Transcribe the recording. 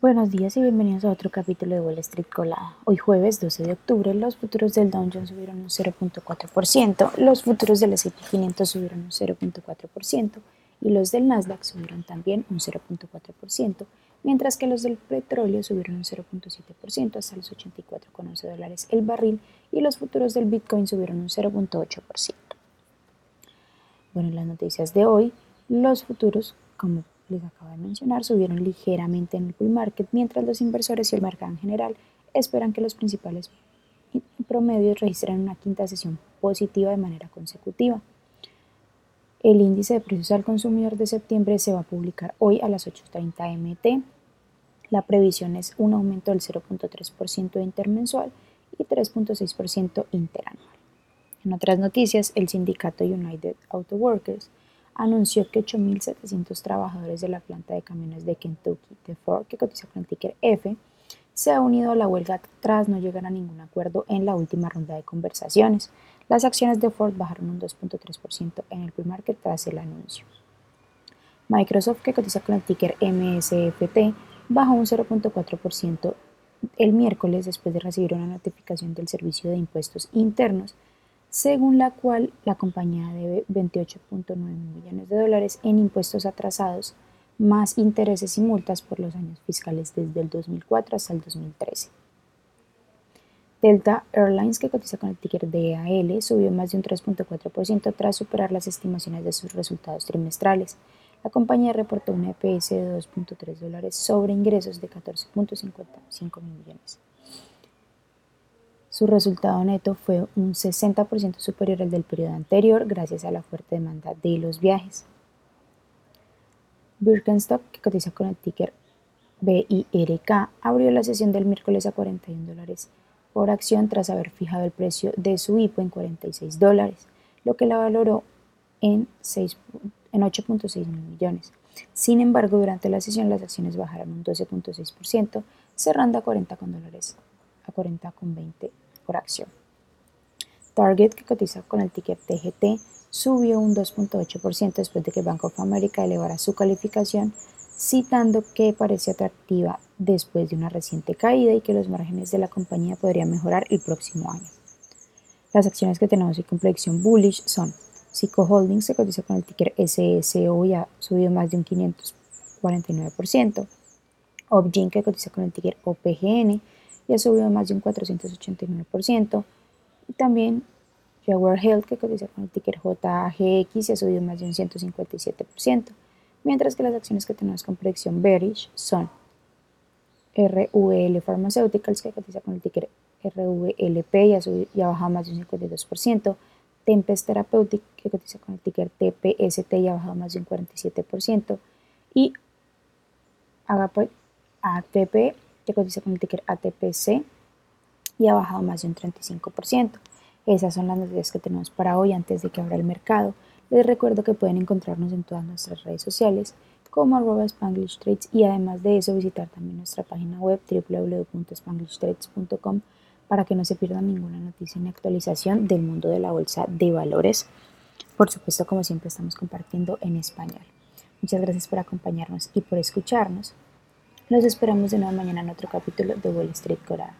Buenos días y bienvenidos a otro capítulo de Wall Street Colada. Hoy jueves 12 de octubre los futuros del Dow Jones subieron un 0.4%, los futuros del S&P 500 subieron un 0.4% y los del Nasdaq subieron también un 0.4%, mientras que los del petróleo subieron un 0.7% hasta los 84,11 dólares el barril y los futuros del Bitcoin subieron un 0.8%. Bueno, en las noticias de hoy, los futuros, como les acabo de mencionar, subieron ligeramente en el bull market, mientras los inversores y el mercado en general esperan que los principales promedios registren una quinta sesión positiva de manera consecutiva. El índice de precios al consumidor de septiembre se va a publicar hoy a las 8.30 MT. La previsión es un aumento del 0.3% intermensual y 3.6% interanual. En otras noticias, el sindicato United Auto Workers anunció que 8.700 trabajadores de la planta de camiones de Kentucky de Ford, que cotiza con el ticker F, se ha unido a la huelga tras no llegar a ningún acuerdo en la última ronda de conversaciones. Las acciones de Ford bajaron un 2.3% en el pre-market tras el anuncio. Microsoft, que cotiza con el ticker MSFT, bajó un 0.4% el miércoles después de recibir una notificación del Servicio de Impuestos Internos según la cual la compañía debe 28.9 millones de dólares en impuestos atrasados, más intereses y multas por los años fiscales desde el 2004 hasta el 2013. Delta Airlines, que cotiza con el ticker DAL, subió más de un 3.4% tras superar las estimaciones de sus resultados trimestrales. La compañía reportó un EPS de 2.3 dólares sobre ingresos de 14.55 millones. Su resultado neto fue un 60% superior al del periodo anterior gracias a la fuerte demanda de los viajes. Birkenstock, que cotiza con el ticker BIRK, abrió la sesión del miércoles a 41 dólares por acción tras haber fijado el precio de su IPO en 46 dólares, lo que la valoró en, en 8.6 mil millones. Sin embargo, durante la sesión las acciones bajaron un 12.6%, cerrando a 40 dólares a 40,20 por acción. Target, que cotiza con el ticket TGT, subió un 2.8% después de que Bank of America elevara su calificación, citando que parece atractiva después de una reciente caída y que los márgenes de la compañía podrían mejorar el próximo año. Las acciones que tenemos hoy con predicción bullish son Psycho Holdings, que cotiza con el ticker SSO y ha subido más de un 549%, Obgyn, que cotiza con el ticker OPGN, y ha subido más de un 489%. Y también Jaguar Health, que cotiza con el ticker JAGX, y ha subido más de un 157%. Mientras que las acciones que tenemos con predicción bearish son RVL Pharmaceuticals, que cotiza con el ticker RVLP y ha, subido, y ha bajado más de un 52%. Tempest Therapeutic, que cotiza con el ticker TPST y ha bajado más de un 47%. Y ATP, que cotiza con el ticker ATPC y ha bajado más de un 35%. Esas son las noticias que tenemos para hoy antes de que abra el mercado. Les recuerdo que pueden encontrarnos en todas nuestras redes sociales como arroba Spanglish y además de eso visitar también nuestra página web www.spanglishtrades.com para que no se pierdan ninguna noticia ni actualización del mundo de la bolsa de valores. Por supuesto, como siempre, estamos compartiendo en español. Muchas gracias por acompañarnos y por escucharnos. Los esperamos de nuevo mañana en otro capítulo de Wall Street Coral.